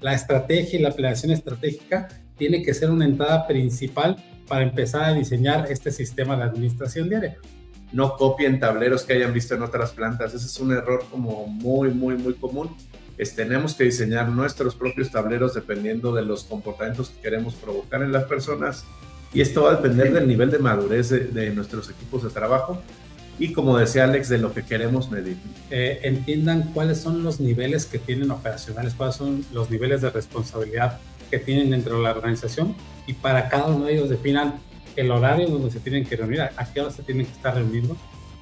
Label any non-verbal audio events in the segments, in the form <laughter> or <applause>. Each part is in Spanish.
La estrategia y la planeación estratégica tiene que ser una entrada principal para empezar a diseñar este sistema de administración diaria. No copien tableros que hayan visto en otras plantas. Ese es un error como muy, muy, muy común. Es, tenemos que diseñar nuestros propios tableros dependiendo de los comportamientos que queremos provocar en las personas. Y esto va a depender del nivel de madurez de, de nuestros equipos de trabajo y como decía Alex, de lo que queremos medir. Eh, entiendan cuáles son los niveles que tienen operacionales, cuáles son los niveles de responsabilidad que tienen dentro de la organización y para cada uno de ellos definan el horario donde se tienen que reunir, a qué hora se tienen que estar reuniendo,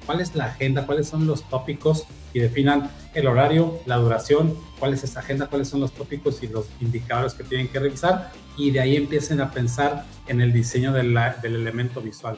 cuál es la agenda, cuáles son los tópicos y definan el horario, la duración, cuál es esa agenda, cuáles son los tópicos y los indicadores que tienen que revisar y de ahí empiecen a pensar en el diseño del elemento visual.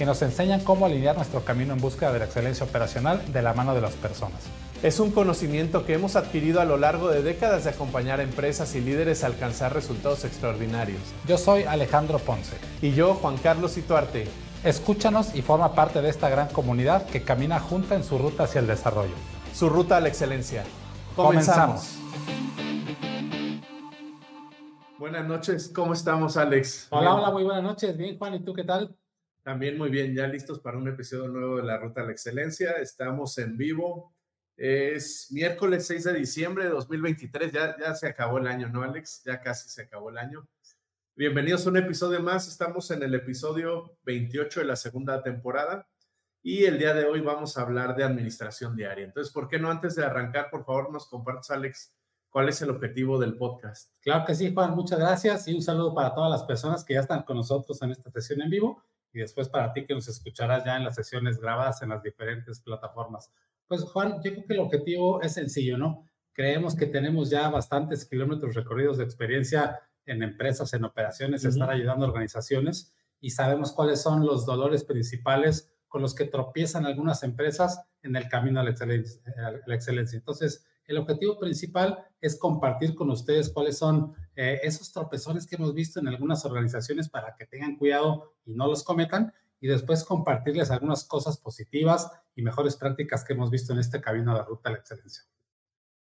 que nos enseñan cómo alinear nuestro camino en búsqueda de la excelencia operacional de la mano de las personas. Es un conocimiento que hemos adquirido a lo largo de décadas de acompañar a empresas y líderes a alcanzar resultados extraordinarios. Yo soy Alejandro Ponce. Y yo, Juan Carlos Ituarte. Escúchanos y forma parte de esta gran comunidad que camina junta en su ruta hacia el desarrollo. Su ruta a la excelencia. Comenzamos. Buenas noches, ¿cómo estamos, Alex? Hola, hola, muy buenas noches. Bien, Juan, ¿y tú qué tal? También muy bien, ya listos para un episodio nuevo de la Ruta a la Excelencia. Estamos en vivo. Es miércoles 6 de diciembre de 2023. Ya, ya se acabó el año, ¿no, Alex? Ya casi se acabó el año. Bienvenidos a un episodio más. Estamos en el episodio 28 de la segunda temporada y el día de hoy vamos a hablar de administración diaria. Entonces, ¿por qué no antes de arrancar, por favor, nos compartes, Alex, cuál es el objetivo del podcast? Claro que sí, Juan. Muchas gracias y un saludo para todas las personas que ya están con nosotros en esta sesión en vivo y después para ti que nos escucharás ya en las sesiones grabadas en las diferentes plataformas. Pues Juan, yo creo que el objetivo es sencillo, ¿no? Creemos que tenemos ya bastantes kilómetros recorridos de experiencia en empresas, en operaciones, estar ayudando a organizaciones y sabemos cuáles son los dolores principales con los que tropiezan algunas empresas en el camino a la excelencia. A la excelencia. Entonces, el objetivo principal es compartir con ustedes cuáles son eh, esos tropezones que hemos visto en algunas organizaciones para que tengan cuidado y no los cometan y después compartirles algunas cosas positivas y mejores prácticas que hemos visto en este camino a la ruta a la excelencia.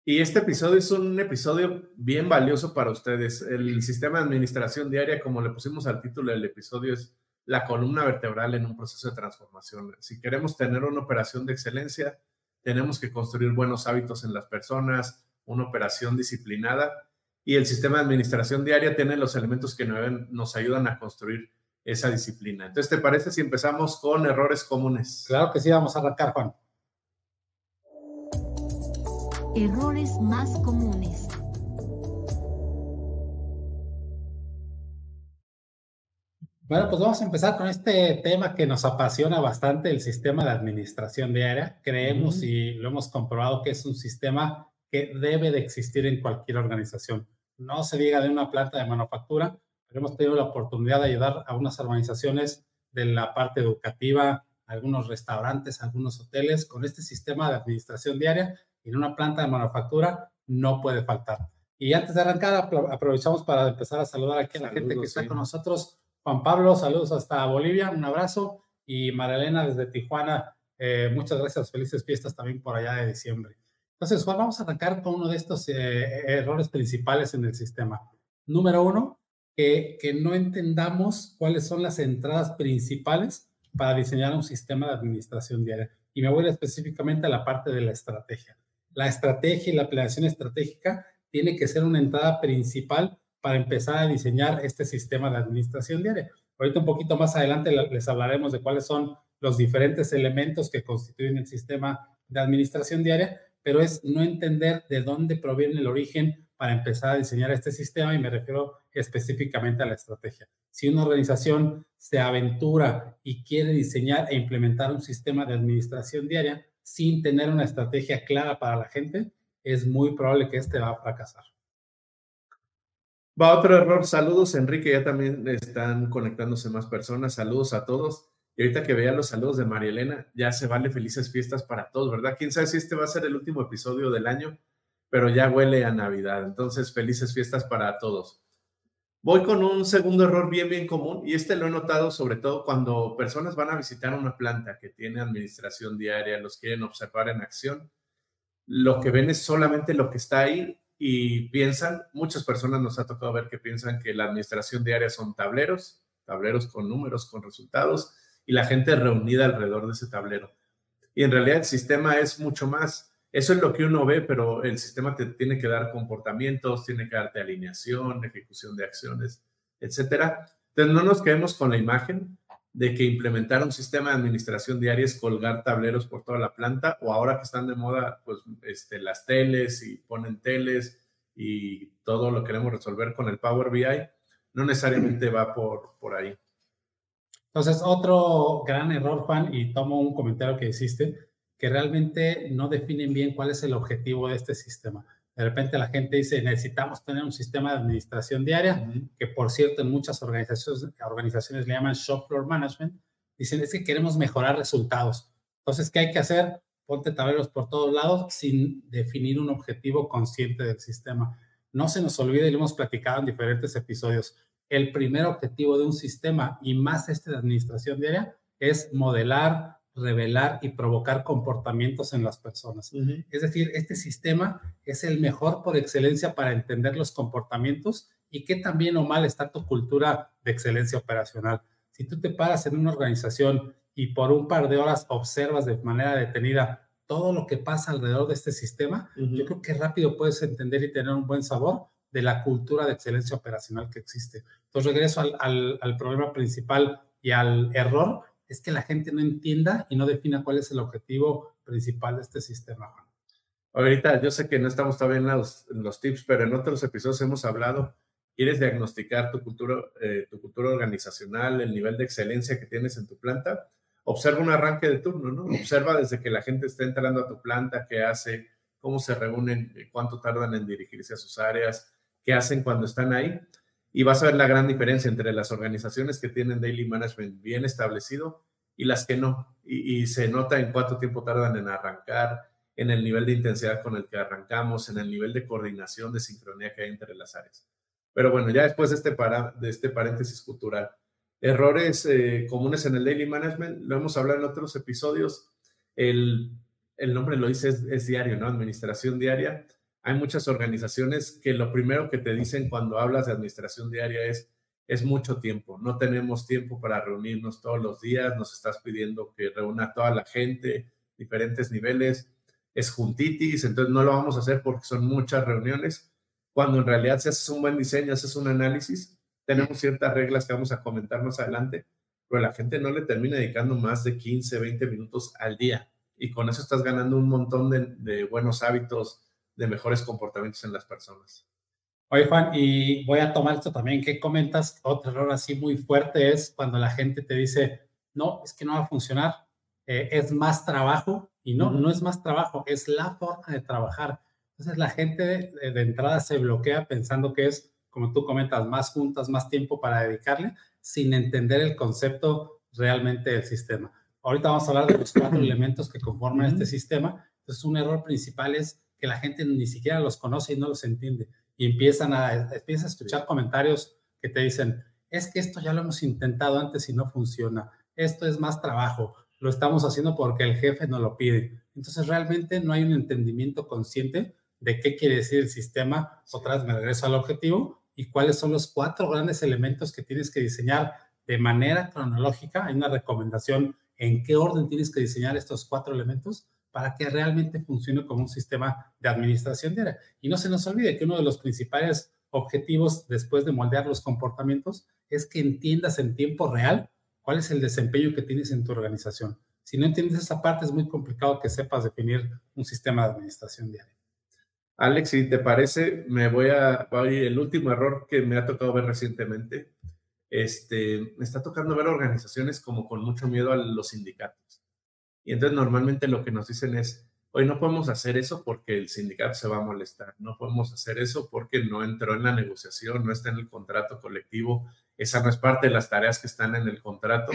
Y este episodio es un episodio bien valioso para ustedes. El sistema de administración diaria, como le pusimos al título del episodio, es la columna vertebral en un proceso de transformación. Si queremos tener una operación de excelencia, tenemos que construir buenos hábitos en las personas, una operación disciplinada y el sistema de administración diaria tiene los elementos que nos ayudan a construir esa disciplina. Entonces, ¿te parece si empezamos con errores comunes? Claro que sí, vamos a arrancar, Juan. Errores más comunes. Bueno, pues vamos a empezar con este tema que nos apasiona bastante, el sistema de administración diaria. Creemos y lo hemos comprobado que es un sistema que debe de existir en cualquier organización. No se diga de una planta de manufactura, pero hemos tenido la oportunidad de ayudar a unas organizaciones de la parte educativa, algunos restaurantes, algunos hoteles, con este sistema de administración diaria en una planta de manufactura no puede faltar. Y antes de arrancar, aprovechamos para empezar a saludar aquí a la gente que está con nosotros Juan Pablo, saludos hasta Bolivia, un abrazo. Y Marilena desde Tijuana, eh, muchas gracias, felices fiestas también por allá de diciembre. Entonces, Juan, vamos a arrancar con uno de estos eh, errores principales en el sistema. Número uno, que no entendamos cuáles son las entradas principales para diseñar un sistema de administración diaria. Y me voy específicamente a la parte de la estrategia. La estrategia y la planeación estratégica tiene que ser una entrada principal para empezar a diseñar este sistema de administración diaria. Ahorita un poquito más adelante les hablaremos de cuáles son los diferentes elementos que constituyen el sistema de administración diaria, pero es no entender de dónde proviene el origen para empezar a diseñar este sistema y me refiero específicamente a la estrategia. Si una organización se aventura y quiere diseñar e implementar un sistema de administración diaria sin tener una estrategia clara para la gente, es muy probable que este va a fracasar. Va otro error. Saludos, Enrique. Ya también están conectándose más personas. Saludos a todos. Y ahorita que vean los saludos de María Elena, ya se vale felices fiestas para todos, ¿verdad? Quién sabe si este va a ser el último episodio del año, pero ya huele a Navidad. Entonces, felices fiestas para todos. Voy con un segundo error bien, bien común, y este lo he notado sobre todo cuando personas van a visitar una planta que tiene administración diaria, los quieren observar en acción. Lo que ven es solamente lo que está ahí y piensan, muchas personas nos ha tocado ver que piensan que la administración diaria son tableros, tableros con números, con resultados, y la gente reunida alrededor de ese tablero. Y en realidad el sistema es mucho más. Eso es lo que uno ve, pero el sistema te tiene que dar comportamientos, tiene que darte alineación, ejecución de acciones, etcétera. Entonces no nos quedemos con la imagen de que implementar un sistema de administración diaria es colgar tableros por toda la planta o ahora que están de moda, pues este, las teles y ponen teles y todo lo queremos resolver con el Power BI, no necesariamente va por, por ahí. Entonces, otro gran error, Juan, y tomo un comentario que hiciste, que realmente no definen bien cuál es el objetivo de este sistema. De repente la gente dice, necesitamos tener un sistema de administración diaria, que por cierto en muchas organizaciones, organizaciones le llaman shop floor management. Dicen, es que queremos mejorar resultados. Entonces, ¿qué hay que hacer? Ponte tableros por todos lados sin definir un objetivo consciente del sistema. No se nos olvide, y lo hemos platicado en diferentes episodios, el primer objetivo de un sistema y más este de administración diaria es modelar, revelar y provocar comportamientos en las personas. Es decir, este sistema es el mejor por excelencia para entender los comportamientos y qué tan bien o mal está tu cultura de excelencia operacional. Si tú te paras en una organización y por un par de horas observas de manera detenida todo lo que pasa alrededor de este sistema, yo creo que rápido puedes entender y tener un buen sabor de la cultura de excelencia operacional que existe. Entonces, regreso al, al, problema principal y al error, es que la gente no entienda y no defina cuál es el objetivo principal de este sistema. Ahorita yo sé que no estamos todavía en los, en los tips, pero en otros episodios hemos hablado, quieres diagnosticar tu cultura, eh, tu cultura organizacional, el nivel de excelencia que tienes en tu planta, observa un arranque de turno, ¿no? Observa desde que la gente está entrando a tu planta, qué hace, cómo se reúnen, cuánto tardan en dirigirse a sus áreas, qué hacen cuando están ahí. Y vas a ver la gran diferencia entre las organizaciones que tienen daily management bien establecido y las que no. Y, se nota en cuánto tiempo tardan en arrancar, en el nivel de intensidad con el que arrancamos, en el nivel de coordinación, de sincronía que hay entre las áreas. Pero bueno, ya después de este, para, de este paréntesis cultural, errores eh, comunes en el daily management, lo hemos hablado en otros episodios. El, el nombre lo dice, es, es diario, ¿no? Administración diaria hay muchas organizaciones que lo primero que te dicen cuando hablas de administración diaria es, es mucho tiempo, no tenemos tiempo para reunirnos todos los días, nos estás pidiendo que reúna a toda la gente, diferentes niveles, es juntitis, entonces no lo vamos a hacer porque son muchas reuniones, cuando en realidad si haces un buen diseño, haces un análisis, tenemos ciertas reglas que vamos a comentar más adelante, pero la gente no le termina dedicando más de 15, 20 minutos al día y con eso estás ganando un montón de, de buenos hábitos, de mejores comportamientos en las personas. Oye, Juan, y voy a tomar esto también ¿Qué comentas. Otro error así muy fuerte es cuando la gente te dice, no, es que no va a funcionar, eh, es más trabajo. Y no, no es más trabajo, es la forma de trabajar. Entonces la gente de, de, entrada se bloquea pensando que es, como tú comentas, más juntas, más tiempo para dedicarle, sin entender el concepto realmente del sistema. Ahorita vamos a hablar de los cuatro <clears throat> elementos que conforman este sistema. Entonces un error principal es que la gente ni siquiera los conoce y no los entiende. Y empiezan a, empiezan a escuchar comentarios que te dicen, es que esto ya lo hemos intentado antes y no funciona, esto es más trabajo, lo estamos haciendo porque el jefe nos lo pide. Entonces realmente no hay un entendimiento consciente de qué quiere decir el sistema, otra vez me regreso al objetivo, y cuáles son los cuatro grandes elementos que tienes que diseñar de manera cronológica. Hay una recomendación en qué orden tienes que diseñar estos cuatro elementos para que realmente funcione como un sistema de administración diaria. Y no se nos olvide que uno de los principales objetivos después de moldear los comportamientos es que entiendas en tiempo real cuál es el desempeño que tienes en tu organización. Si no entiendes esa parte, es muy complicado que sepas definir un sistema de administración diaria. Alex, si te parece, me voy a, el último error que me ha tocado ver recientemente. Este, me está tocando ver organizaciones como con mucho miedo a los sindicatos. Y entonces normalmente lo que nos dicen es, Hoy no podemos hacer eso porque el sindicato se va a molestar, no podemos hacer eso porque no entró en la negociación, no está en el contrato colectivo, esa no es parte de las tareas que están en el contrato.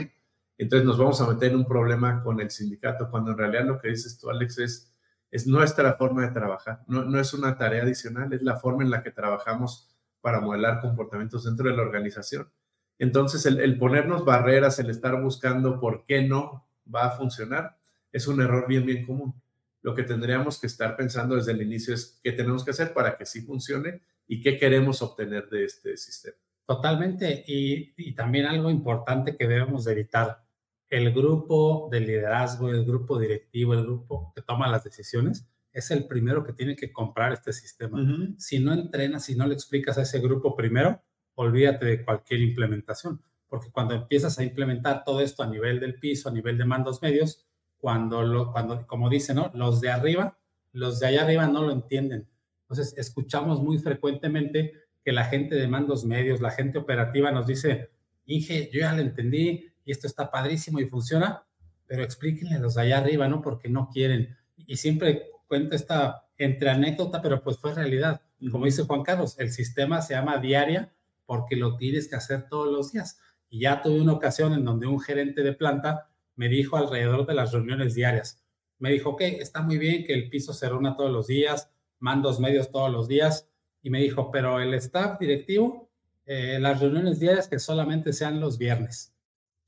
Entonces nos vamos a meter en un problema con el sindicato, cuando en realidad lo que dices tú, Alex, es, es nuestra forma de trabajar, no, no es una tarea adicional, es la forma en la que trabajamos para modelar comportamientos dentro de la organización. Entonces, el, el, ponernos barreras, el estar buscando por qué no va a funcionar, es un error bien, bien común. Lo que tendríamos que estar pensando desde el inicio es qué tenemos que hacer para que sí funcione y qué queremos obtener de este sistema. Totalmente. Y, y también algo importante que debemos de evitar, el grupo de liderazgo, el grupo directivo, el grupo que toma las decisiones, es el primero que tiene que comprar este sistema. Uh -huh. Si no entrenas, si no le explicas a ese grupo primero, olvídate de cualquier implementación, porque cuando empiezas a implementar todo esto a nivel del piso, a nivel de mandos medios, cuando, lo, cuando como dice, ¿no? Los de arriba, los de allá arriba no lo entienden. Entonces, escuchamos muy frecuentemente que la gente de mandos medios, la gente operativa nos dice, Inge, yo ya lo entendí y esto está padrísimo y funciona, pero explíquenle los de allá arriba, ¿no? Porque no quieren. Y siempre cuenta esta entre anécdota, pero pues fue realidad. Como dice Juan Carlos, el sistema se llama diaria porque lo tienes que hacer todos los días. Y ya tuve una ocasión en donde un gerente de planta me dijo alrededor de las reuniones diarias, me dijo, ok, está muy bien que el piso se reúna todos los días, mandos medios todos los días, y me dijo, pero el staff directivo, eh, las reuniones diarias que solamente sean los viernes.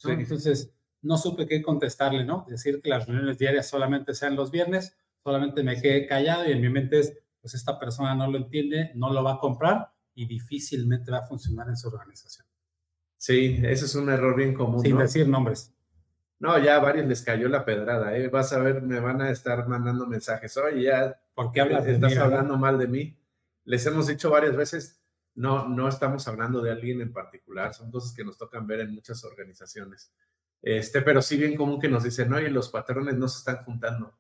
¿no? Sí. Entonces, no supe qué contestarle, ¿no? Decir que las reuniones diarias solamente sean los viernes, solamente me quedé callado y en mi mente es, pues esta persona no lo entiende, no lo va a comprar y difícilmente va a funcionar en su organización. Sí, ese es un error bien común. Sin ¿no? decir nombres. No, ya a varios les cayó la pedrada, ¿eh? Vas a ver, me van a estar mandando mensajes. Oye, ya. ¿Por qué hablas estás de mí, hablando mal de mí? Les hemos dicho varias veces, no, no estamos hablando de alguien en particular, son cosas que nos tocan ver en muchas organizaciones. Este, pero sí bien común que nos dicen, oye, los patrones no se están juntando.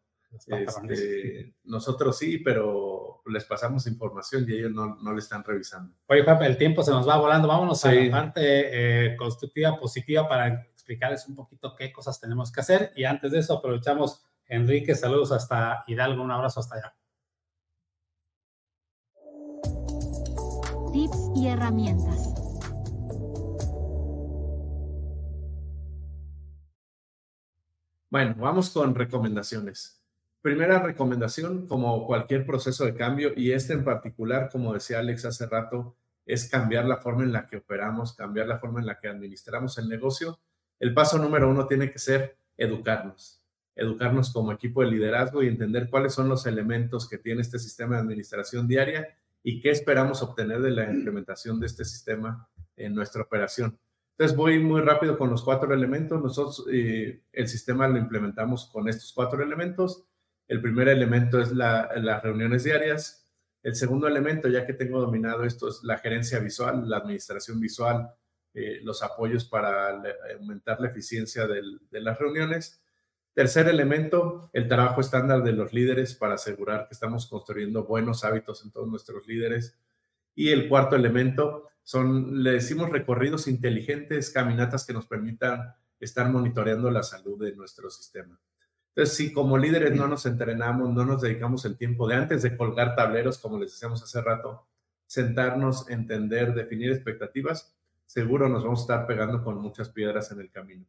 Este, nosotros sí, pero les pasamos información y ellos no, no le están revisando. Oye, Juan, el tiempo se nos va volando. Vámonos sí. a la parte eh, constructiva, positiva, para explicarles un poquito qué cosas tenemos que hacer. Y antes de eso, aprovechamos, Enrique, saludos hasta Hidalgo, un abrazo hasta allá. Tips y herramientas. Bueno, vamos con recomendaciones. Primera recomendación, como cualquier proceso de cambio, y este en particular, como decía Alex hace rato, es cambiar la forma en la que operamos, cambiar la forma en la que administramos el negocio. El paso número uno tiene que ser educarnos, educarnos como equipo de liderazgo y entender cuáles son los elementos que tiene este sistema de administración diaria y qué esperamos obtener de la implementación de este sistema en nuestra operación. Entonces voy muy rápido con los cuatro elementos. Nosotros eh, el sistema lo implementamos con estos cuatro elementos. El primer elemento es la, las reuniones diarias. El segundo elemento, ya que tengo dominado esto, es la gerencia visual, la administración visual, eh, los apoyos para le, aumentar la eficiencia del, de las reuniones. Tercer elemento, el trabajo estándar de los líderes para asegurar que estamos construyendo buenos hábitos en todos nuestros líderes. Y el cuarto elemento son, le decimos, recorridos inteligentes, caminatas que nos permitan estar monitoreando la salud de nuestro sistema. Entonces, si como líderes no nos entrenamos, no nos dedicamos el tiempo de antes de colgar tableros, como les decíamos hace rato, sentarnos, entender, definir expectativas, seguro nos vamos a estar pegando con muchas piedras en el camino.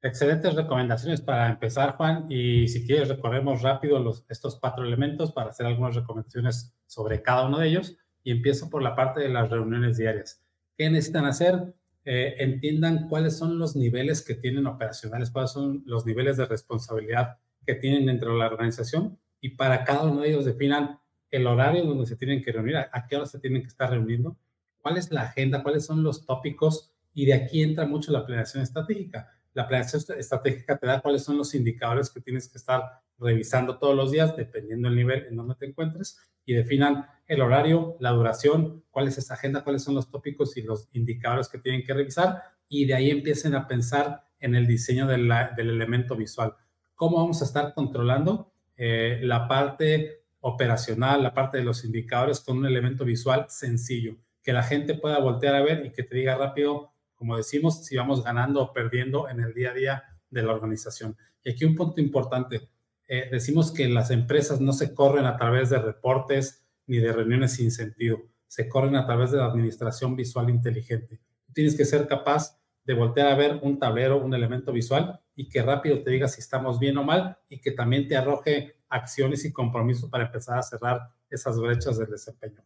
Excelentes recomendaciones para empezar, Juan. Y si quieres, recorremos rápido los, estos cuatro elementos para hacer algunas recomendaciones sobre cada uno de ellos. Y empiezo por la parte de las reuniones diarias. ¿Qué necesitan hacer? Eh, entiendan cuáles son los niveles que tienen operacionales, cuáles son los niveles de responsabilidad que tienen dentro de la organización y para cada uno de ellos definan el horario donde se tienen que reunir, a, a qué hora se tienen que estar reuniendo, cuál es la agenda, cuáles son los tópicos y de aquí entra mucho la planeación estratégica. La planeación estratégica te da cuáles son los indicadores que tienes que estar revisando todos los días, dependiendo del nivel en donde te encuentres, y definan el horario, la duración, cuál es esa agenda, cuáles son los tópicos y los indicadores que tienen que revisar, y de ahí empiecen a pensar en el diseño de la, del elemento visual. ¿Cómo vamos a estar controlando eh, la parte operacional, la parte de los indicadores con un elemento visual sencillo, que la gente pueda voltear a ver y que te diga rápido, como decimos, si vamos ganando o perdiendo en el día a día de la organización. Y aquí un punto importante, eh, decimos que las empresas no se corren a través de reportes ni de reuniones sin sentido, se corren a través de la administración visual inteligente. Tienes que ser capaz de voltear a ver un tablero, un elemento visual y que rápido te diga si estamos bien o mal y que también te arroje acciones y compromisos para empezar a cerrar esas brechas del desempeño.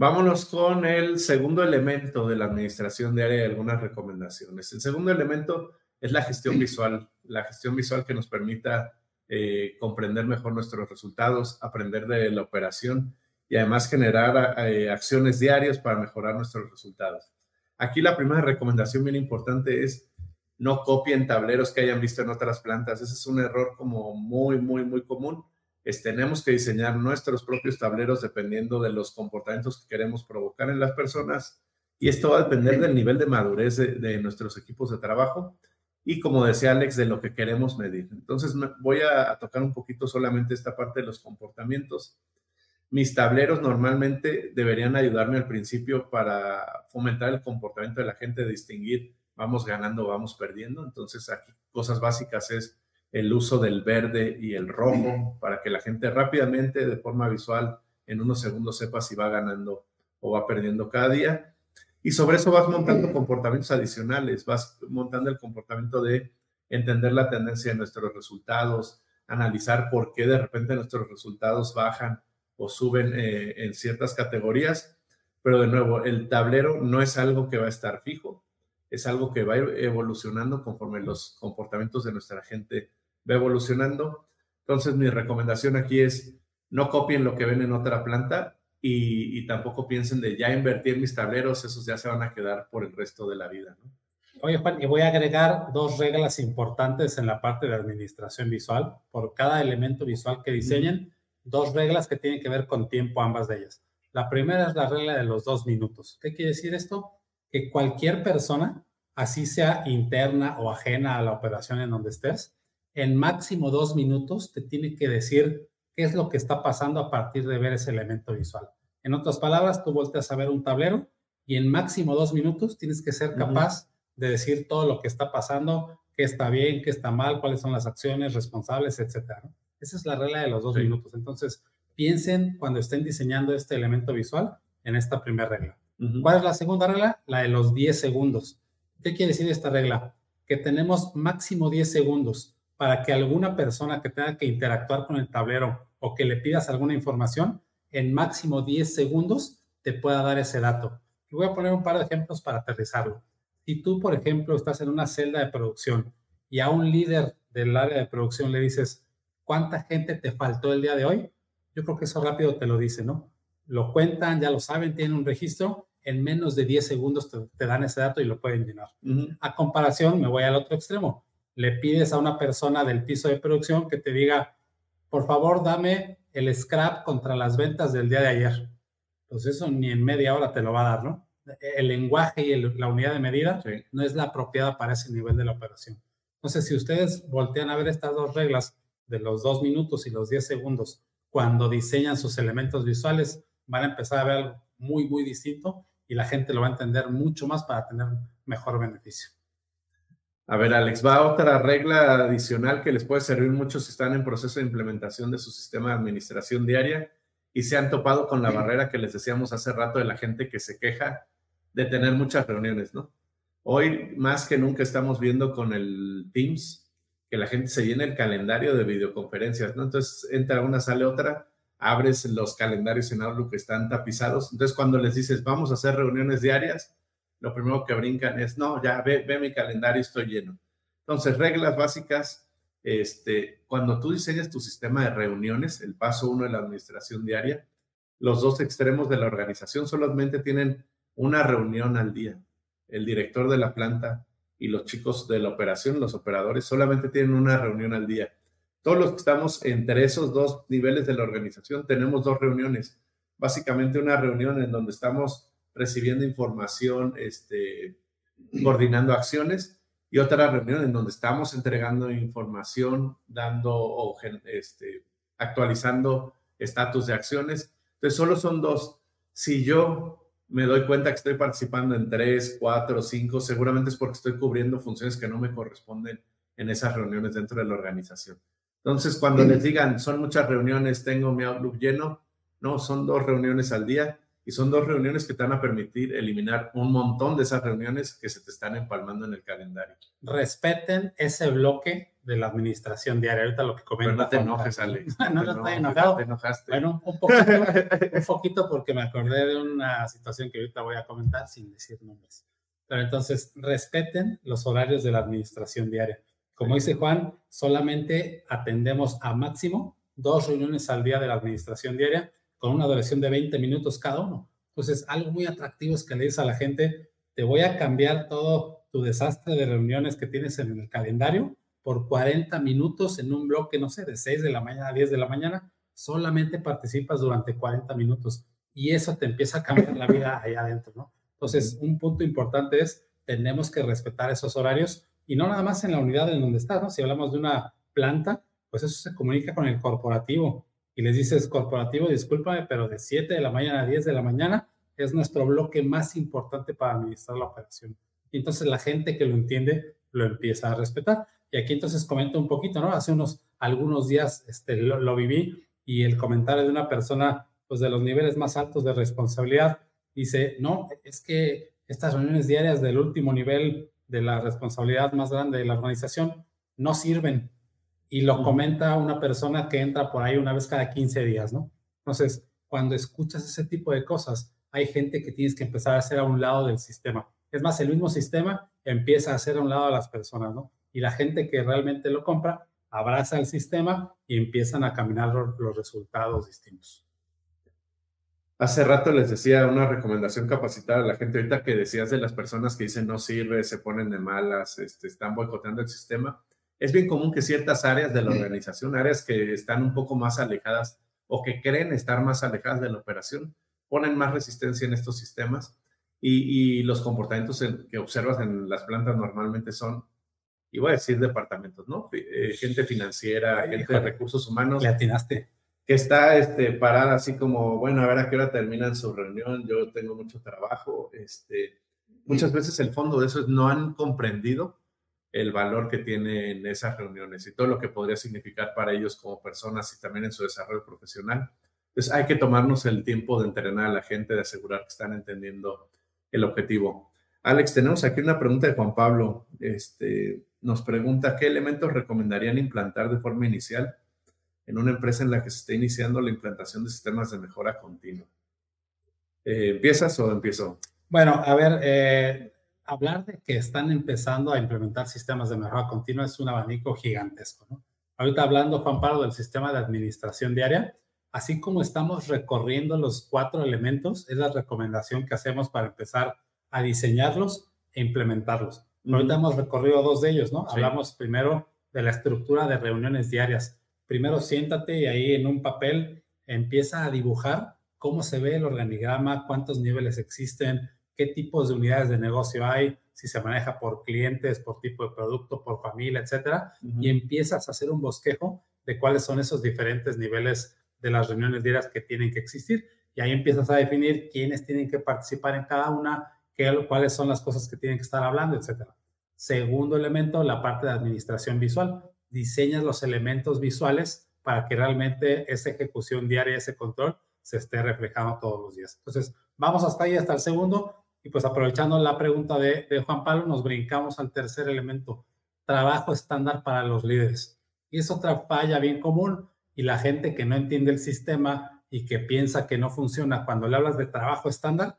Vámonos con el segundo elemento de la administración diaria y algunas recomendaciones. El segundo elemento es la gestión visual, la gestión visual que nos permita eh, comprender mejor nuestros resultados, aprender de la operación y además generar eh, acciones diarias para mejorar nuestros resultados. Aquí la primera recomendación bien importante es no copien tableros que hayan visto en otras plantas. Ese es un error como muy, muy, muy común. Es, tenemos que diseñar nuestros propios tableros dependiendo de los comportamientos que queremos provocar en las personas y esto va a depender del nivel de madurez de nuestros equipos de trabajo y como decía Alex, de lo que queremos medir. Entonces voy a tocar un poquito solamente esta parte de los comportamientos. Mis tableros normalmente deberían ayudarme al principio para fomentar el comportamiento de la gente, distinguir vamos ganando, vamos perdiendo. Entonces aquí cosas básicas es el uso del verde y el rojo para que la gente rápidamente, de forma visual, en unos segundos sepa si va ganando o va perdiendo cada día. Y sobre eso vas montando comportamientos adicionales, vas montando el comportamiento de entender la tendencia de nuestros resultados, analizar por qué de repente nuestros resultados bajan o suben eh, en ciertas categorías. Pero de nuevo, el tablero no es algo que va a estar fijo, es algo que va evolucionando conforme los comportamientos de nuestra gente va evolucionando. Entonces, mi recomendación aquí es no copien lo que ven en otra planta, y, tampoco piensen de ya invertir mis tableros, esos ya se van a quedar por el resto de la vida. ¿no? Oye, Juan, y voy a agregar dos reglas importantes en la parte de administración visual. Por cada elemento visual que diseñen, dos reglas que tienen que ver con tiempo, ambas de ellas. La primera es la regla de los dos minutos. ¿Qué quiere decir esto? Que cualquier persona, así sea interna o ajena a la operación en donde estés, en máximo dos minutos te tiene que decir qué es lo que está pasando a partir de ver ese elemento visual. En otras palabras, tú volteas a ver un tablero y en máximo dos minutos tienes que ser capaz de decir todo lo que está pasando, qué está bien, qué está mal, cuáles son las acciones responsables, etcétera. Esa es la regla de los dos minutos. Entonces, piensen cuando estén diseñando este elemento visual en esta primera regla. ¿Cuál es la segunda regla? La de los 10 segundos. ¿Qué quiere decir esta regla? Que tenemos máximo 10 segundos para que alguna persona que tenga que interactuar con el tablero o que le pidas alguna información, en máximo 10 segundos te pueda dar ese dato. Y voy a poner un par de ejemplos para aterrizarlo. Si tú, por ejemplo, estás en una celda de producción y a un líder del área de producción le dices, ¿cuánta gente te faltó el día de hoy? Yo creo que eso rápido te lo dice, ¿no? Lo cuentan, ya lo saben, tienen un registro, en menos de 10 segundos te, dan ese dato y lo pueden llenar. A comparación, me voy al otro extremo. Le pides a una persona del piso de producción que te diga, por favor, dame el scrap contra las ventas del día de ayer. Pues eso ni en media hora te lo va a dar, ¿no? El lenguaje y la unidad de medida no es la apropiada para ese nivel de la operación. Entonces, si ustedes voltean a ver estas dos reglas de los dos minutos y los diez segundos, cuando diseñan sus elementos visuales, van a empezar a ver algo muy, muy distinto y la gente lo va a entender mucho más para tener mejor beneficio. A ver, Alex, va otra regla adicional que les puede servir mucho si están en proceso de implementación de su sistema de administración diaria y se han topado con la barrera que les decíamos hace rato de la gente que se queja de tener muchas reuniones, ¿no? Hoy más que nunca estamos viendo con el Teams que la gente se llena el calendario de videoconferencias, ¿no? Entonces entra una, sale otra, abres los calendarios en Outlook que están tapizados. Entonces cuando les dices, vamos a hacer reuniones diarias, lo primero que brincan es, no, ya ve, ve mi calendario, estoy lleno. Entonces, reglas básicas, este, cuando tú diseñas tu sistema de reuniones, el paso uno de la administración diaria, los dos extremos de la organización solamente tienen una reunión al día. El director de la planta y los chicos de la operación, los operadores, solamente tienen una reunión al día. Todos los que estamos entre esos dos niveles de la organización tenemos dos reuniones. Básicamente una reunión en donde estamos recibiendo información, este, coordinando acciones y otra reunión en donde estamos entregando información, dando o este, actualizando estatus de acciones. Entonces, solo son dos. Si yo me doy cuenta que estoy participando en tres, cuatro, cinco, seguramente es porque estoy cubriendo funciones que no me corresponden en esas reuniones dentro de la organización. Entonces, cuando les digan, son muchas reuniones, tengo mi Outlook lleno, no, son dos reuniones al día y son dos reuniones que te van a permitir eliminar un montón de esas reuniones que se te están empalmando en el calendario. Respeten ese bloque de la administración diaria. Ahorita lo que comenta. Pero no te enojes, Alex. <laughs> no, no estoy enojado. Te enojaste. Bueno, un poquito, <laughs> un poquito porque me acordé de una situación que ahorita voy a comentar sin decir nombres. Pero entonces, respeten los horarios de la administración diaria. Como dice Juan, solamente atendemos a máximo dos reuniones al día de la administración diaria con una duración de 20 minutos cada uno. Entonces, algo muy atractivo es que le dices a la gente, te voy a cambiar todo tu desastre de reuniones que tienes en el calendario por 40 minutos en un bloque, no sé, de 6 de la mañana a 10 de la mañana, solamente participas durante 40 minutos y eso te empieza a cambiar la vida ahí adentro, ¿no? Entonces, un punto importante es, tenemos que respetar esos horarios y no nada más en la unidad en donde estás, ¿no? Si hablamos de una planta, pues eso se comunica con el corporativo y les dices, corporativo, discúlpame, pero de 7 de la mañana a 10 de la mañana es nuestro bloque más importante para administrar la operación. Y entonces la gente que lo entiende lo empieza a respetar. Y aquí entonces comento un poquito, ¿no? Hace unos algunos días este, lo, lo viví y el comentario de una persona pues de los niveles más altos de responsabilidad dice, no, es que estas reuniones diarias del último nivel de la responsabilidad más grande de la organización no sirven y lo comenta una persona que entra por ahí una vez cada 15 días, ¿no? Entonces, cuando escuchas ese tipo de cosas, hay gente que tienes que empezar a hacer a un lado del sistema. Es más, el mismo sistema empieza a hacer a un lado a las personas, ¿no? Y la gente que realmente lo compra abraza el sistema y empiezan a caminar los resultados distintos. Hace rato les decía una recomendación capacitar a la gente, ahorita que decías de las personas que dicen no sirve, se ponen de malas, este, están boicoteando el sistema es bien común que ciertas áreas de la organización, áreas que están un poco más alejadas o que creen estar más alejadas de la operación, ponen más resistencia en estos sistemas y, los comportamientos que observas en las plantas normalmente son, y voy a decir departamentos, ¿no? Eh, gente financiera, gente de recursos humanos. Le atinaste. Que está este, parada así como, bueno, a ver a qué hora terminan su reunión, yo tengo mucho trabajo. Este, muchas veces el fondo de eso es no han comprendido el valor que tienen esas reuniones y todo lo que podría significar para ellos como personas y también en su desarrollo profesional. Entonces hay que tomarnos el tiempo de entrenar a la gente, de asegurar que están entendiendo el objetivo. Alex, tenemos aquí una pregunta de Juan Pablo. Este, nos pregunta, ¿qué elementos recomendarían implantar de forma inicial en una empresa en la que se esté iniciando la implantación de sistemas de mejora continua? Eh, ¿Empiezas o empiezo? Bueno, a ver, eh, hablar de que están empezando a implementar sistemas de mejora continua es un abanico gigantesco. ¿no? Ahorita hablando, Juan Pablo, del sistema de administración diaria, así como estamos recorriendo los cuatro elementos, es la recomendación que hacemos para empezar a diseñarlos e implementarlos. Ahorita hemos recorrido dos de ellos, ¿no? Hablamos primero de la estructura de reuniones diarias. Primero siéntate y ahí en un papel empieza a dibujar cómo se ve el organigrama, cuántos niveles existen, qué tipos de unidades de negocio hay, si se maneja por clientes, por tipo de producto, por familia, etcétera, y empiezas a hacer un bosquejo de cuáles son esos diferentes niveles de las reuniones diarias que tienen que existir. Y ahí empiezas a definir quiénes tienen que participar en cada una, qué, cuáles son las cosas que tienen que estar hablando, etcétera. Segundo elemento, la parte de administración visual. Diseñas los elementos visuales para que realmente esa ejecución diaria, ese control, se esté reflejando todos los días. Entonces, vamos hasta ahí, hasta el segundo. Y pues aprovechando la pregunta de, Juan Pablo, nos brincamos al tercer elemento, trabajo estándar para los líderes. Y es otra falla bien común y la gente que no entiende el sistema y que piensa que no funciona cuando le hablas de trabajo estándar,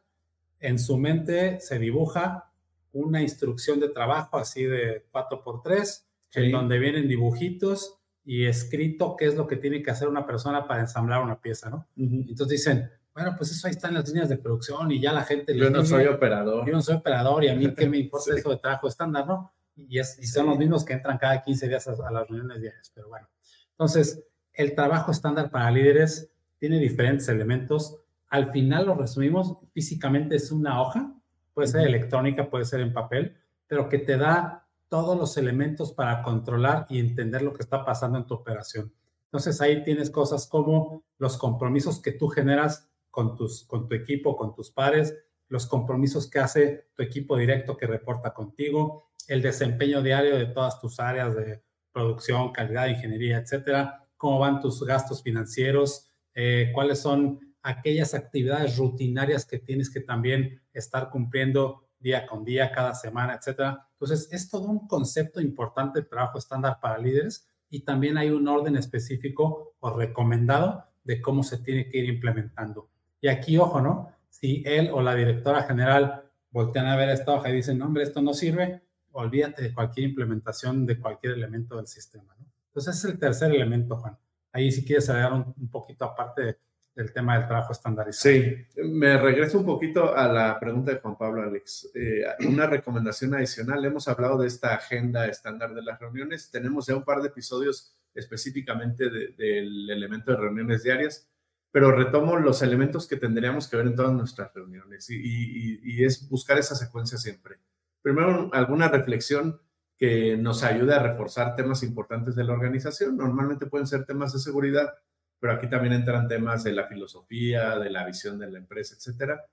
en su mente se dibuja una instrucción de trabajo así de 4x3, en donde vienen dibujitos y escrito qué es lo que tiene que hacer una persona para ensamblar una pieza, ¿no? Entonces dicen, bueno, pues eso ahí está en las líneas de producción y ya la gente... Yo no soy operador. Yo no soy operador y a mí qué me importa <laughs> eso de trabajo estándar, ¿no? Y, son los mismos que entran cada 15 días a, las reuniones diarias, pero bueno. Entonces, el trabajo estándar para líderes tiene diferentes elementos. Al final lo resumimos, físicamente es una hoja, puede ser electrónica, puede ser en papel, pero que te da todos los elementos para controlar y entender lo que está pasando en tu operación. Entonces ahí tienes cosas como los compromisos que tú generas con, tus, con tu equipo, con tus pares, los compromisos que hace tu equipo directo que reporta contigo, el desempeño diario de todas tus áreas de producción, calidad, ingeniería, etcétera, cómo van tus gastos financieros, eh, cuáles son aquellas actividades rutinarias que tienes que también estar cumpliendo día con día, cada semana, etcétera. Entonces, es todo un concepto importante de trabajo estándar para líderes y también hay un orden específico o recomendado de cómo se tiene que ir implementando. Y aquí, ojo, ¿no? Si él o la directora general voltean a ver esta hoja y dicen, no, hombre, esto no sirve, olvídate de cualquier implementación de cualquier elemento del sistema, ¿no? Entonces, es el tercer elemento, Juan. Ahí si quieres agregar un, un poquito aparte de el tema del trabajo estandarizado. Sí, me regreso un poquito a la pregunta de Juan Pablo Alex. Eh, una recomendación adicional, hemos hablado de esta agenda estándar de las reuniones, tenemos ya un par de episodios específicamente del elemento de reuniones diarias, pero retomo los elementos que tendríamos que ver en todas nuestras reuniones y es buscar esa secuencia siempre. Primero, alguna reflexión que nos ayude a reforzar temas importantes de la organización. Normalmente pueden ser temas de seguridad, pero aquí también entran temas de la filosofía, de la visión de la empresa, etcétera.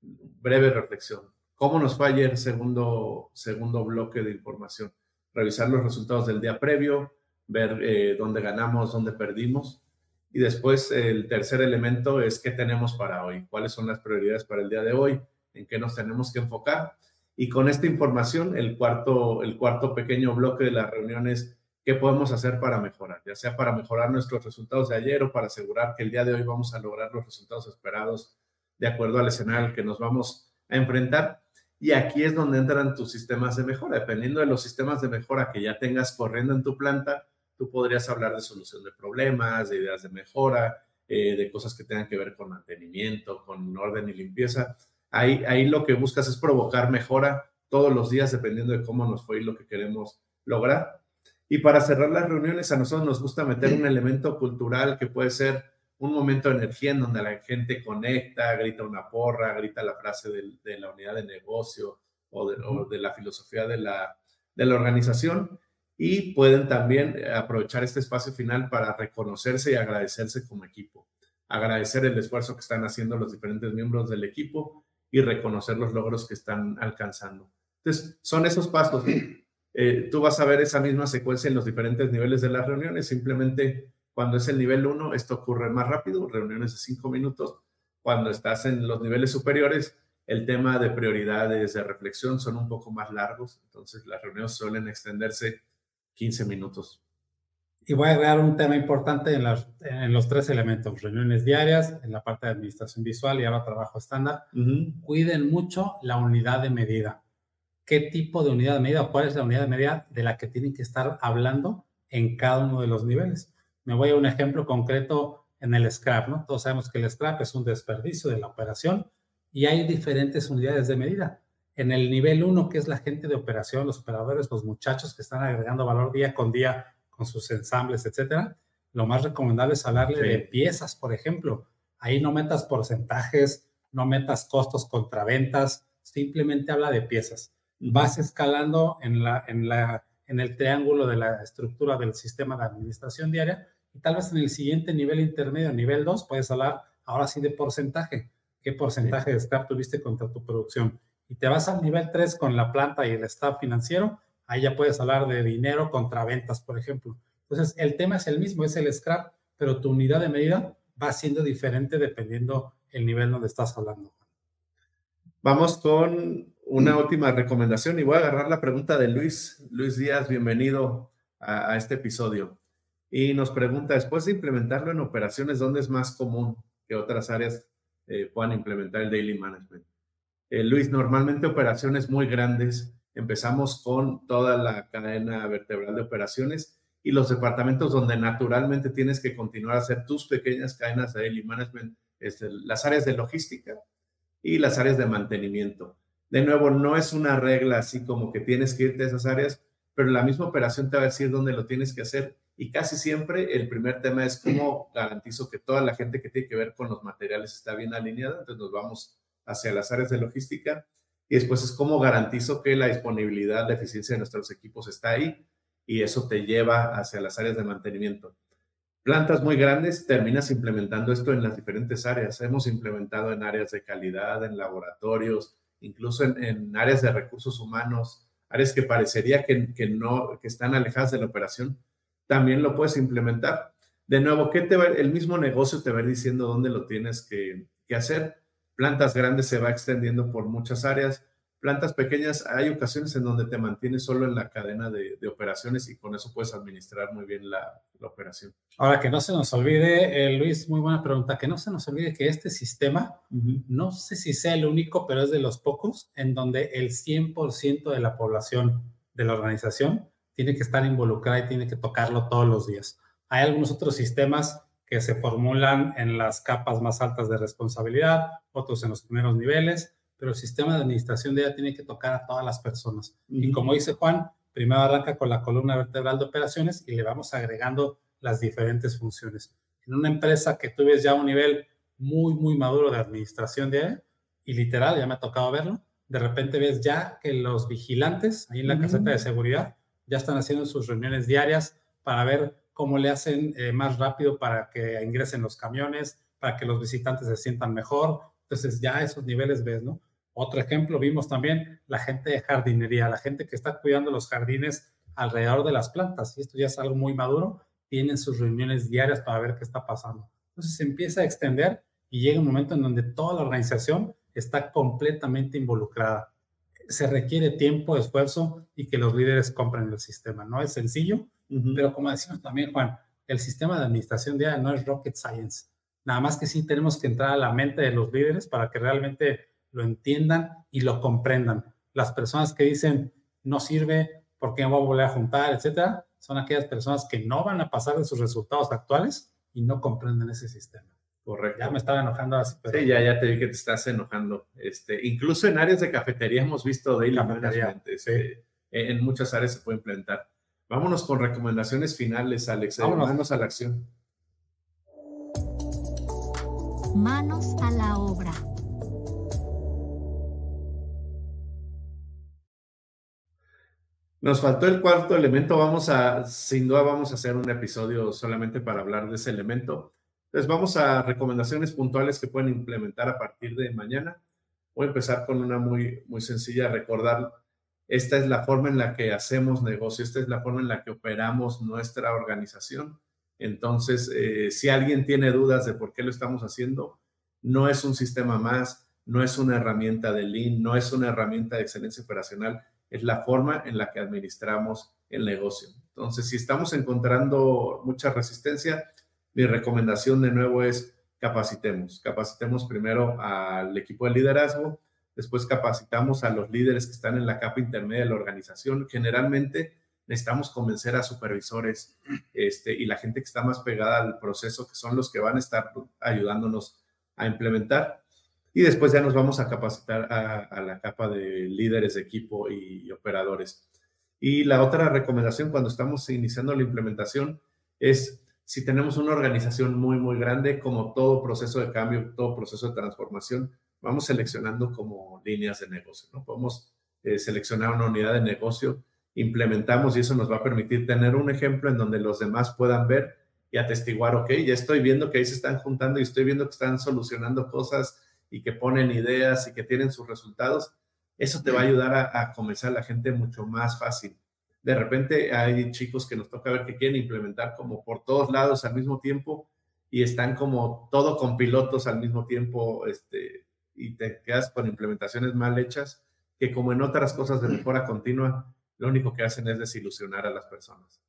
Breve reflexión. ¿Cómo nos fue ayer? Segundo, segundo bloque de información. Revisar los resultados del día previo, ver eh, dónde ganamos, dónde perdimos. Y después el tercer elemento es qué tenemos para hoy, cuáles son las prioridades para el día de hoy, en qué nos tenemos que enfocar. Y con esta información, el cuarto, el cuarto pequeño bloque de las reuniones qué podemos hacer para mejorar, ya sea para mejorar nuestros resultados de ayer o para asegurar que el día de hoy vamos a lograr los resultados esperados de acuerdo al escenario al que nos vamos a enfrentar. Y aquí es donde entran tus sistemas de mejora. Dependiendo de los sistemas de mejora que ya tengas corriendo en tu planta, tú podrías hablar de solución de problemas, de ideas de mejora, eh, de cosas que tengan que ver con mantenimiento, con orden y limpieza. Ahí, ahí lo que buscas es provocar mejora todos los días dependiendo de cómo nos fue y lo que queremos lograr. Y para cerrar las reuniones, a nosotros nos gusta meter un elemento cultural que puede ser un momento de energía en donde la gente conecta, grita una porra, grita la frase de, la unidad de negocio o de, la filosofía de la, de la organización. Y pueden también aprovechar este espacio final para reconocerse y agradecerse como equipo. Agradecer el esfuerzo que están haciendo los diferentes miembros del equipo y reconocer los logros que están alcanzando. Entonces, son esos pasos. Eh, tú vas a ver esa misma secuencia en los diferentes niveles de las reuniones. Simplemente cuando es el nivel 1, esto ocurre más rápido, reuniones de 5 minutos. Cuando estás en los niveles superiores, el tema de prioridades, de reflexión son un poco más largos. Entonces las reuniones suelen extenderse 15 minutos. Y voy a agregar un tema importante en, en, los tres elementos, reuniones diarias, en la parte de administración visual y ahora trabajo estándar. Cuiden mucho la unidad de medida qué tipo de unidad de medida o cuál es la unidad de medida de la que tienen que estar hablando en cada uno de los niveles. Me voy a un ejemplo concreto en el scrap, ¿no? Todos sabemos que el scrap es un desperdicio de la operación y hay diferentes unidades de medida. En el nivel 1, que es la gente de operación, los operadores, los muchachos que están agregando valor día con día con sus ensambles, etcétera, lo más recomendable es hablarle de piezas, por ejemplo. Ahí no metas porcentajes, no metas costos contra ventas, simplemente habla de piezas vas escalando en, la, en, la, en el triángulo de la estructura del sistema de administración diaria y tal vez en el siguiente nivel intermedio, nivel 2, puedes hablar ahora sí de porcentaje. ¿Qué porcentaje de scrap tuviste contra tu producción? Y te vas al nivel 3 con la planta y el staff financiero, ahí ya puedes hablar de dinero contra ventas, por ejemplo. Entonces, el tema es el mismo, es el scrap, pero tu unidad de medida va siendo diferente dependiendo el nivel donde estás hablando. Vamos con una última recomendación y voy a agarrar la pregunta de Luis. Luis Díaz, bienvenido a, este episodio. Y nos pregunta, después de implementarlo en operaciones, ¿dónde es más común que otras áreas eh, puedan implementar el daily management? Eh, Luis, normalmente operaciones muy grandes, empezamos con toda la cadena vertebral de operaciones y los departamentos donde naturalmente tienes que continuar a hacer tus pequeñas cadenas de daily management, es las áreas de logística y las áreas de mantenimiento. De nuevo, no es una regla así como que tienes que irte a esas áreas, pero la misma operación te va a decir dónde lo tienes que hacer. Y casi siempre el primer tema es cómo garantizo que toda la gente que tiene que ver con los materiales está bien alineada. Entonces nos vamos hacia las áreas de logística. Y después es cómo garantizo que la disponibilidad, la eficiencia de nuestros equipos está ahí. Y eso te lleva hacia las áreas de mantenimiento. Plantas muy grandes, terminas implementando esto en las diferentes áreas. Hemos implementado en áreas de calidad, en laboratorios, incluso en, áreas de recursos humanos, áreas que parecería que, que no, que están alejadas de la operación, también lo puedes implementar. De nuevo, ¿qué te va, el mismo negocio te va a ir diciendo dónde lo tienes que, que hacer. Plantas grandes se va extendiendo por muchas áreas plantas pequeñas, hay ocasiones en donde te mantienes solo en la cadena de, operaciones y con eso puedes administrar muy bien la, operación. Ahora, que no se nos olvide, eh, Luis, muy buena pregunta, que no se nos olvide que este sistema, no sé si sea el único, pero es de los pocos en donde el 100% de la población de la organización tiene que estar involucrada y tiene que tocarlo todos los días. Hay algunos otros sistemas que se formulan en las capas más altas de responsabilidad, otros en los primeros niveles, pero el sistema de administración de ella tiene que tocar a todas las personas. Y como dice Juan, primero arranca con la columna vertebral de operaciones y le vamos agregando las diferentes funciones. En una empresa que tú ves ya un nivel muy, muy maduro de administración de ella, y literal, ya me ha tocado verlo, de repente ves ya que los vigilantes ahí en la caseta de seguridad ya están haciendo sus reuniones diarias para ver cómo le hacen eh, más rápido para que ingresen los camiones, para que los visitantes se sientan mejor. Entonces ya esos niveles ves, ¿no? Otro ejemplo, vimos también la gente de jardinería, la gente que está cuidando los jardines alrededor de las plantas. Y esto ya es algo muy maduro. Tienen sus reuniones diarias para ver qué está pasando. Entonces se empieza a extender y llega un momento en donde toda la organización está completamente involucrada. Se requiere tiempo, esfuerzo y que los líderes compren el sistema. No es sencillo, pero como decimos también, Juan, el sistema de administración diaria no es rocket science. Nada más que sí tenemos que entrar a la mente de los líderes para que realmente lo entiendan y lo comprendan. Las personas que dicen no sirve porque no voy a volver a juntar, etcétera, son aquellas personas que no van a pasar de sus resultados actuales y no comprenden ese sistema. Correcto. Ya me estaba enojando así. Sí, ya, ya te vi que te estás enojando. Este, incluso en áreas de cafetería hemos visto daily management. Este, en muchas áreas se puede implementar. Vámonos con recomendaciones finales, Alex. Vámonos a la acción. Manos a la obra. Nos faltó el cuarto elemento. Vamos a, sin duda, vamos a hacer un episodio solamente para hablar de ese elemento. Entonces, vamos a recomendaciones puntuales que pueden implementar a partir de mañana. Voy a empezar con una muy, muy sencilla. Recordar, esta es la forma en la que hacemos negocio, esta es la forma en la que operamos nuestra organización. Entonces, eh, si alguien tiene dudas de por qué lo estamos haciendo, no es un sistema más, no es una herramienta de Lean, no es una herramienta de excelencia operacional es la forma en la que administramos el negocio. Entonces, si estamos encontrando mucha resistencia, mi recomendación de nuevo es capacitemos. Capacitemos primero al equipo de liderazgo, después capacitamos a los líderes que están en la capa intermedia de la organización. Generalmente necesitamos convencer a supervisores este, y la gente que está más pegada al proceso, que son los que van a estar ayudándonos a implementar. Y después ya nos vamos a capacitar a, la capa de líderes de equipo y, operadores. Y la otra recomendación cuando estamos iniciando la implementación es si tenemos una organización muy, muy grande, como todo proceso de cambio, todo proceso de transformación, vamos seleccionando como líneas de negocio, ¿no? Podemos eh, seleccionar una unidad de negocio, implementamos y eso nos va a permitir tener un ejemplo en donde los demás puedan ver y atestiguar, ok, ya estoy viendo que ahí se están juntando y estoy viendo que están solucionando cosas y que ponen ideas y que tienen sus resultados, eso te va a ayudar a, comenzar a la gente mucho más fácil. De repente hay chicos que nos toca ver que quieren implementar como por todos lados al mismo tiempo y están como todo con pilotos al mismo tiempo este, y te quedas con implementaciones mal hechas que como en otras cosas de mejora continua, lo único que hacen es desilusionar a las personas.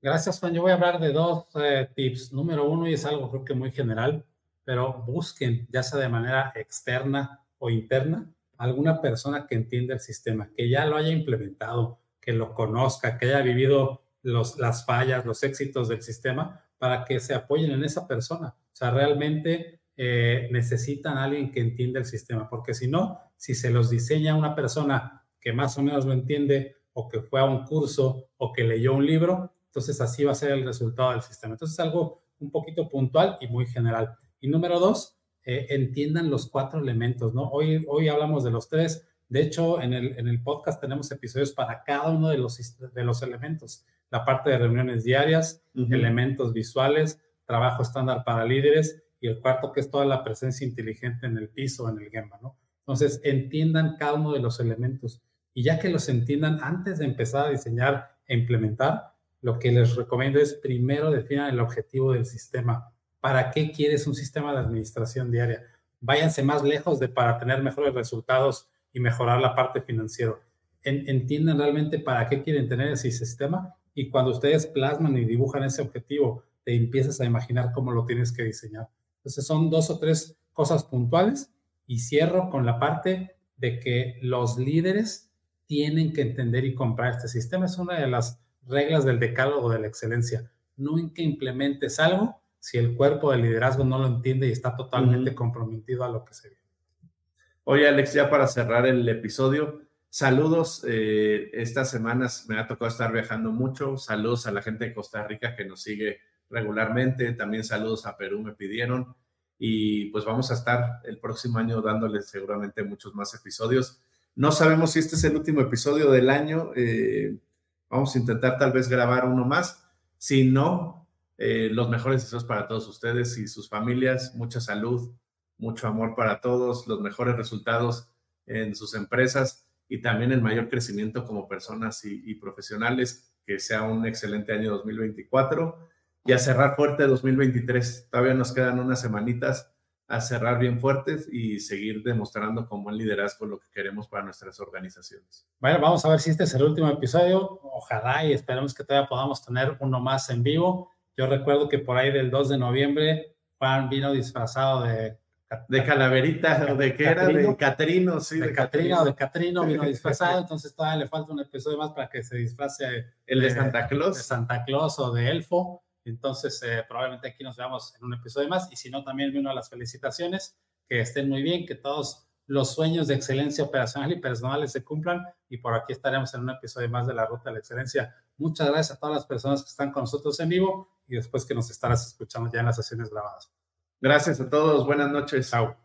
Gracias, Juan. Yo voy a hablar de dos eh, tips. Número uno, y es algo creo que muy general, pero busquen, ya sea de manera externa o interna, alguna persona que entienda el sistema, que ya lo haya implementado, que lo conozca, que haya vivido los, las fallas, los éxitos del sistema, para que se apoyen en esa persona. O sea, realmente eh, necesitan a alguien que entienda el sistema, porque si no, si se los diseña una persona que más o menos lo entiende, o que fue a un curso, o que leyó un libro, entonces así va a ser el resultado del sistema. Entonces, es algo un poquito puntual y muy general. Y número dos, eh, entiendan los cuatro elementos, ¿no? Hoy, hoy hablamos de los tres. De hecho, en el, en el podcast tenemos episodios para cada uno de los, de los elementos. La parte de reuniones diarias, elementos visuales, trabajo estándar para líderes y el cuarto que es toda la presencia inteligente en el piso, en el Gemba, ¿no? Entonces, entiendan cada uno de los elementos Y ya que los entiendan antes de empezar a diseñar e implementar, lo que les recomiendo es primero definan el objetivo del sistema. ¿Para qué quieres un sistema de administración diaria? Váyanse más lejos de para tener mejores resultados y mejorar la parte financiera. entiendan realmente para qué quieren tener ese sistema y cuando ustedes plasman y dibujan ese objetivo, te empiezas a imaginar cómo lo tienes que diseñar. Entonces son dos o tres cosas puntuales y cierro con la parte de que los líderes tienen que entender y comprar este sistema. Es una de las reglas del decálogo de la excelencia. Nunca implementes algo si el cuerpo de liderazgo no lo entiende y está totalmente comprometido a lo que se viene. Oye, Alex, ya para cerrar el episodio, saludos. Eh, estas semanas me ha tocado estar viajando mucho. Saludos a la gente de Costa Rica que nos sigue regularmente. También saludos a Perú, me pidieron. Y pues vamos a estar el próximo año dándoles seguramente muchos más episodios. No sabemos si este es el último episodio del año. Eh, Vamos a intentar tal vez grabar uno más. Si no, eh, los mejores deseos para todos ustedes y sus familias. Mucha salud, mucho amor para todos, los mejores resultados en sus empresas y también el mayor crecimiento como personas y, y profesionales. Que sea un excelente año 2024 y a cerrar fuerte 2023. Todavía nos quedan unas semanitas a cerrar bien fuertes y seguir demostrando como buen liderazgo lo que queremos para nuestras organizaciones. Bueno, vamos a ver si este es el último episodio. Ojalá y esperemos que todavía podamos tener uno más en vivo. Yo recuerdo que por ahí del 2 de noviembre Juan vino disfrazado de... De calaverita, o de qué era, de Catrino, sí. De, Catrino, de Catrino <laughs> vino disfrazado, entonces todavía le falta un episodio más para que se disfrace. El de, de Santa Claus. De Santa Claus o de Elfo. Entonces, eh, probablemente aquí nos veamos en un episodio más. Y si no, también uno a las felicitaciones. Que estén muy bien, que todos los sueños de excelencia operacional y personales se cumplan. Y por aquí estaremos en un episodio más de la Ruta de la Excelencia. Muchas gracias a todas las personas que están con nosotros en vivo y después que nos estarás escuchando ya en las sesiones grabadas. Gracias a todos. Buenas noches. Chao.